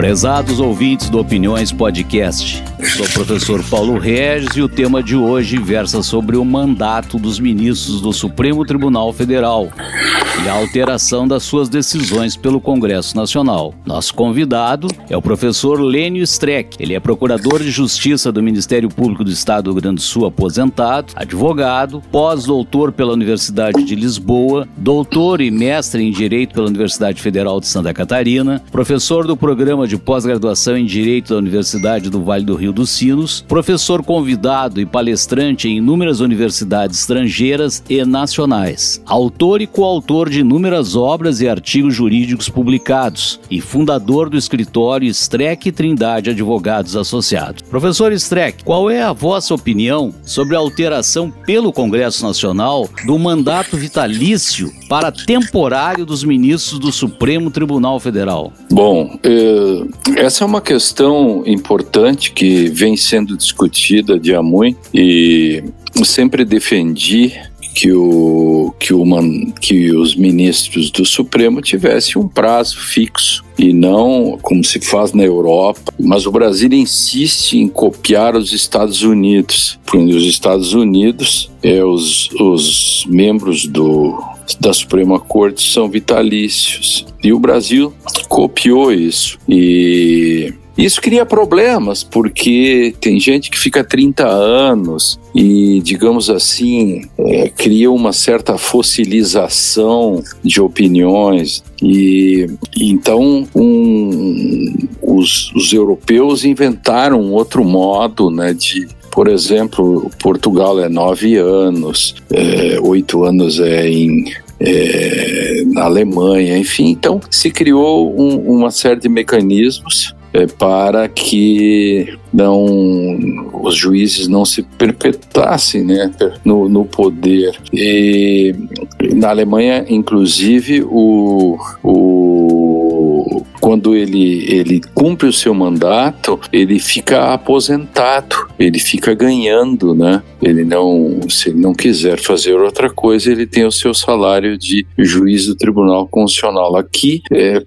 Prezados ouvintes do Opiniões Podcast, sou o professor Paulo Regis e o tema de hoje versa sobre o mandato dos ministros do Supremo Tribunal Federal e a alteração das suas decisões pelo Congresso Nacional. Nosso convidado é o professor Lênio Streck. Ele é procurador de Justiça do Ministério Público do Estado do Rio Grande do Sul, aposentado, advogado, pós-doutor pela Universidade de Lisboa, doutor e mestre em Direito pela Universidade Federal de Santa Catarina, professor do programa de pós-graduação em Direito da Universidade do Vale do Rio dos Sinos, professor convidado e palestrante em inúmeras universidades estrangeiras e nacionais, autor e coautor de inúmeras obras e artigos jurídicos publicados e fundador do escritório Streck Trindade Advogados Associados. Professor Streck, qual é a vossa opinião sobre a alteração pelo Congresso Nacional do mandato vitalício para temporário dos ministros do Supremo Tribunal Federal? Bom, eh, essa é uma questão importante que vem sendo discutida de há muito e sempre defendi que, o, que, que os ministros do Supremo tivessem um prazo fixo e não como se faz na Europa. Mas o Brasil insiste em copiar os Estados Unidos, porque os Estados Unidos, é, os, os membros do, da Suprema Corte são vitalícios. E o Brasil copiou isso. E isso cria problemas, porque tem gente que fica 30 anos e, digamos assim, é, cria uma certa fossilização de opiniões. E então um, os, os europeus inventaram um outro modo né, de por exemplo, Portugal é nove anos, é, oito anos é em é, na Alemanha, enfim. Então, se criou um, uma série de mecanismos é, para que não os juízes não se perpetuassem né, no, no poder. E na Alemanha, inclusive, o, o quando ele, ele cumpre o seu mandato, ele fica aposentado, ele fica ganhando, né? Ele não, se ele não quiser fazer outra coisa, ele tem o seu salário de juiz do Tribunal Constitucional. Aqui, é,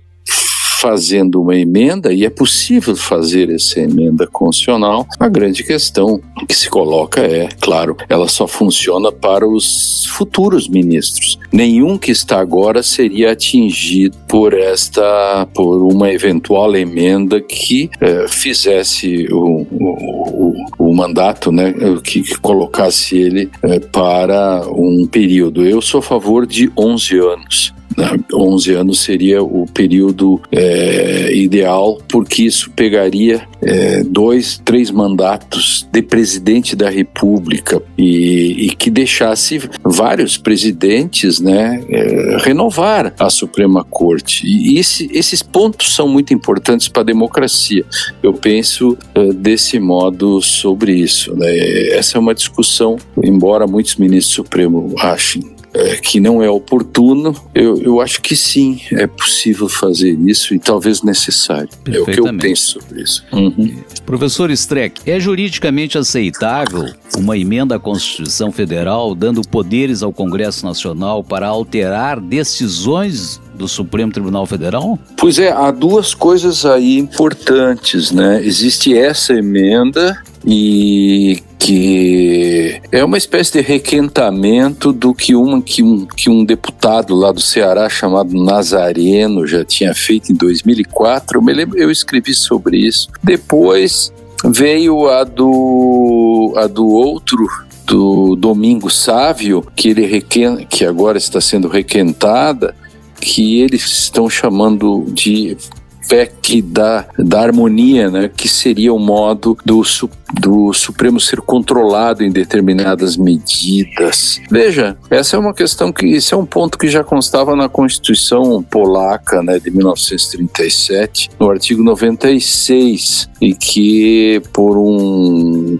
fazendo uma emenda, e é possível fazer essa emenda constitucional, a grande questão que se coloca é, claro, ela só funciona para os futuros ministros. Nenhum que está agora seria atingido por esta, por uma eventual emenda que eh, fizesse o, o, o, o, mandato, né, que, que colocasse ele eh, para um período. Eu sou a favor de 11 anos. 11 anos seria o período é, ideal, porque isso pegaria é, dois, três mandatos de presidente da República e, e que deixasse vários presidentes né, é, renovar a Suprema Corte. E esse, esses pontos são muito importantes para a democracia. Eu penso desse modo sobre isso. Né? Essa é uma discussão, embora muitos ministros do Supremo achem é, que não é oportuno, eu, eu acho que sim, é possível fazer isso e talvez necessário. É o que eu penso sobre isso. Uhum. Professor Streck, é juridicamente aceitável uma emenda à Constituição Federal dando poderes ao Congresso Nacional para alterar decisões do Supremo Tribunal Federal? Pois é, há duas coisas aí importantes, né? Existe essa emenda e que é uma espécie de requentamento do que, uma, que, um, que um deputado lá do Ceará chamado Nazareno já tinha feito em 2004. Eu, me lembro, eu escrevi sobre isso. Depois veio a do, a do outro do Domingo Sávio, que ele requen, que agora está sendo requentada, que eles estão chamando de PEC da, da harmonia, né, que seria o modo do, do Supremo ser controlado em determinadas medidas. Veja, essa é uma questão que, esse é um ponto que já constava na Constituição polaca, né, de 1937, no artigo 96, e que por um,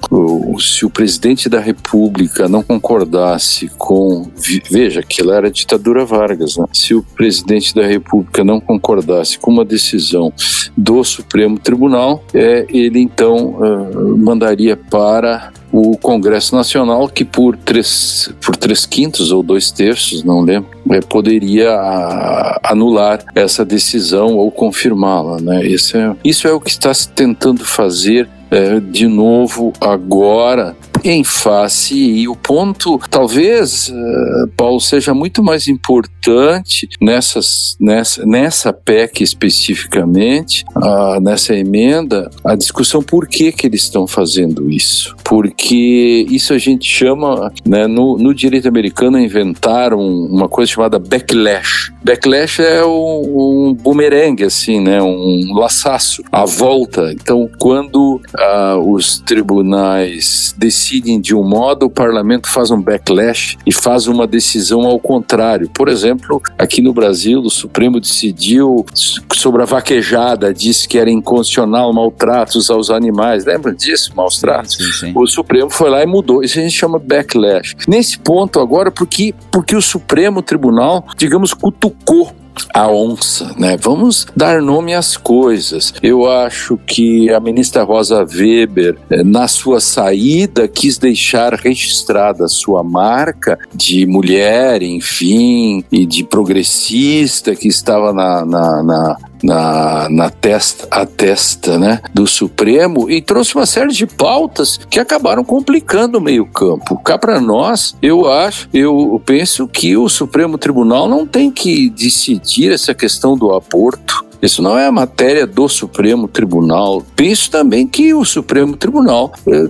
se o presidente da República não concordasse com, veja, aquilo era a ditadura Vargas, né? se o presidente da República não concordasse com uma decisão do Supremo Tribunal, é, ele então uh, mandaria para o Congresso Nacional, que por três, por três quintos ou dois terços, não lembro, é, poderia a, anular essa decisão ou confirmá-la. Né? Isso, é, isso é o que está se tentando fazer é, de novo agora em face. E o ponto talvez uh, Paulo seja muito mais importante nessas nessa nessa PEC especificamente uh, nessa emenda a discussão por que que eles estão fazendo isso. Porque isso a gente chama né, no, no direito americano inventaram uma coisa chamada backlash. Backlash é um, um bumerangue assim né um laçaço a volta. Então quando uh, os tribunais decidem decidem de um modo, o parlamento faz um backlash e faz uma decisão ao contrário. Por exemplo, aqui no Brasil, o Supremo decidiu sobre a vaquejada, disse que era inconstitucional maltratos aos animais. Lembra disso, maus tratos? Sim, sim. O Supremo foi lá e mudou. Isso a gente chama backlash. Nesse ponto agora, porque, porque o Supremo Tribunal, digamos, cutucou a onça, né? Vamos dar nome às coisas. Eu acho que a ministra Rosa Weber, eh, na sua saída, quis deixar registrada a sua marca de mulher, enfim, e de progressista que estava na, na, na na, na testa, a testa né, do Supremo e trouxe uma série de pautas que acabaram complicando o meio-campo. Cá para nós, eu acho, eu penso que o Supremo Tribunal não tem que decidir essa questão do aborto. Isso não é a matéria do Supremo Tribunal. Penso também que o Supremo Tribunal eh,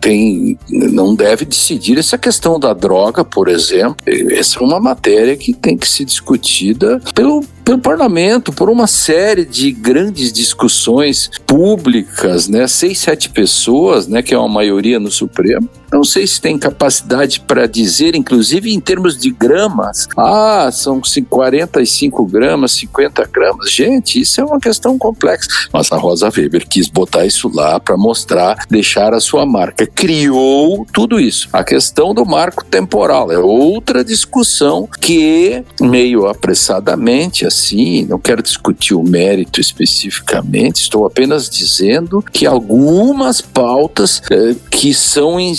tem, não deve decidir essa questão da droga, por exemplo. Essa é uma matéria que tem que ser discutida pelo pelo parlamento, por uma série de grandes discussões públicas, né? Seis, sete pessoas, né? Que é uma maioria no Supremo. Não sei se tem capacidade para dizer, inclusive em termos de gramas. Ah, são 45 gramas, 50 gramas. Gente, isso é uma questão complexa. Mas a Rosa Weber quis botar isso lá para mostrar, deixar a sua marca. Criou tudo isso. A questão do marco temporal é outra discussão que, meio apressadamente, assim, não quero discutir o mérito especificamente, estou apenas dizendo que algumas pautas eh, que são em,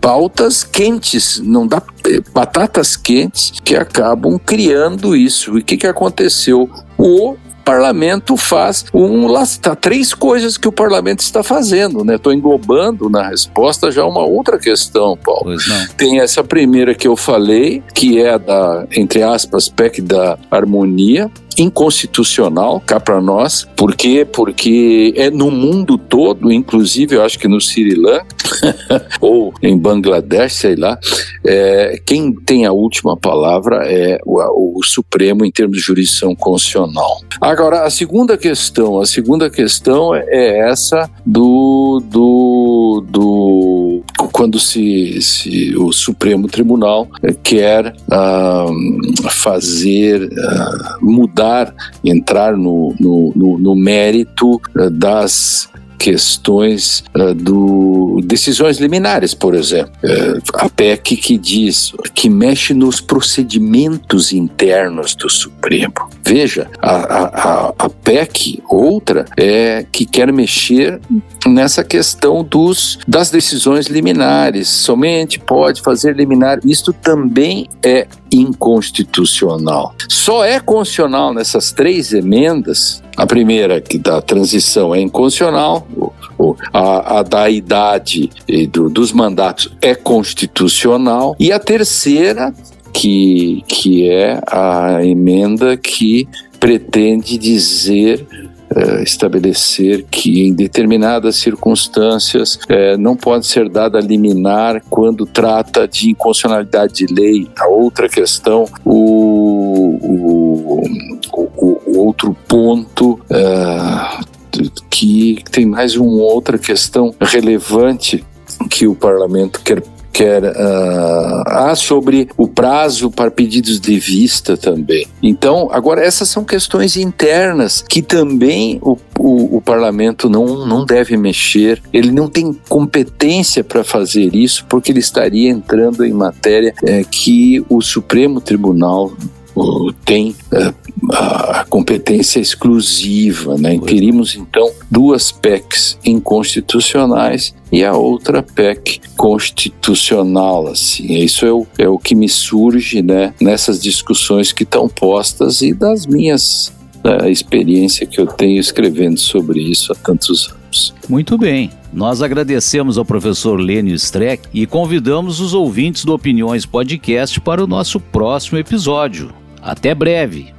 pautas quentes, não dá eh, batatas quentes que acabam criando isso. E o que, que aconteceu? O parlamento faz um tá, três coisas que o parlamento está fazendo, né? Estou englobando na resposta já uma outra questão, Paulo. Tem essa primeira que eu falei, que é da entre aspas PEC da harmonia, inconstitucional cá para nós. Por quê? Porque é no mundo todo, inclusive eu acho que no Sri Lanka ou em Bangladesh, sei lá, é, quem tem a última palavra é o, o, Supremo em termos de jurisdição constitucional. Agora, a segunda questão, a segunda questão é essa do, do, do quando se, se o Supremo Tribunal quer uh, fazer uh, mudar entrar, no, no, no, no mérito uh, das questões uh, do decisões liminares, por exemplo. Uh, a PEC que diz que mexe nos procedimentos internos do Supremo. Veja, a, a, a PEC, outra, é que quer mexer nessa questão dos, das decisões liminares. Somente pode fazer liminar. Isto também é inconstitucional. Só é constitucional nessas três emendas. A primeira, que da transição, é inconstitucional. A, a da idade do, dos mandatos é constitucional. E a terceira, que, que é a emenda que pretende dizer é, estabelecer que em determinadas circunstâncias é, não pode ser dada liminar quando trata de inconstitucionalidade de lei. A outra questão, o, o, o, o outro ponto é, que tem mais uma outra questão relevante que o parlamento quer quer uh, ah, sobre o prazo para pedidos de vista também. Então, agora essas são questões internas que também o, o, o parlamento não, não deve mexer. Ele não tem competência para fazer isso porque ele estaria entrando em matéria é, que o Supremo Tribunal tem a competência exclusiva, né? Teríamos então duas PECs inconstitucionais e a outra PEC constitucional, assim. Isso é o, é o que me surge, né, nessas discussões que estão postas e das minhas da experiência que eu tenho escrevendo sobre isso há tantos anos. Muito bem. Nós agradecemos ao professor Lênio Streck e convidamos os ouvintes do Opiniões Podcast para o nosso próximo episódio. Até breve.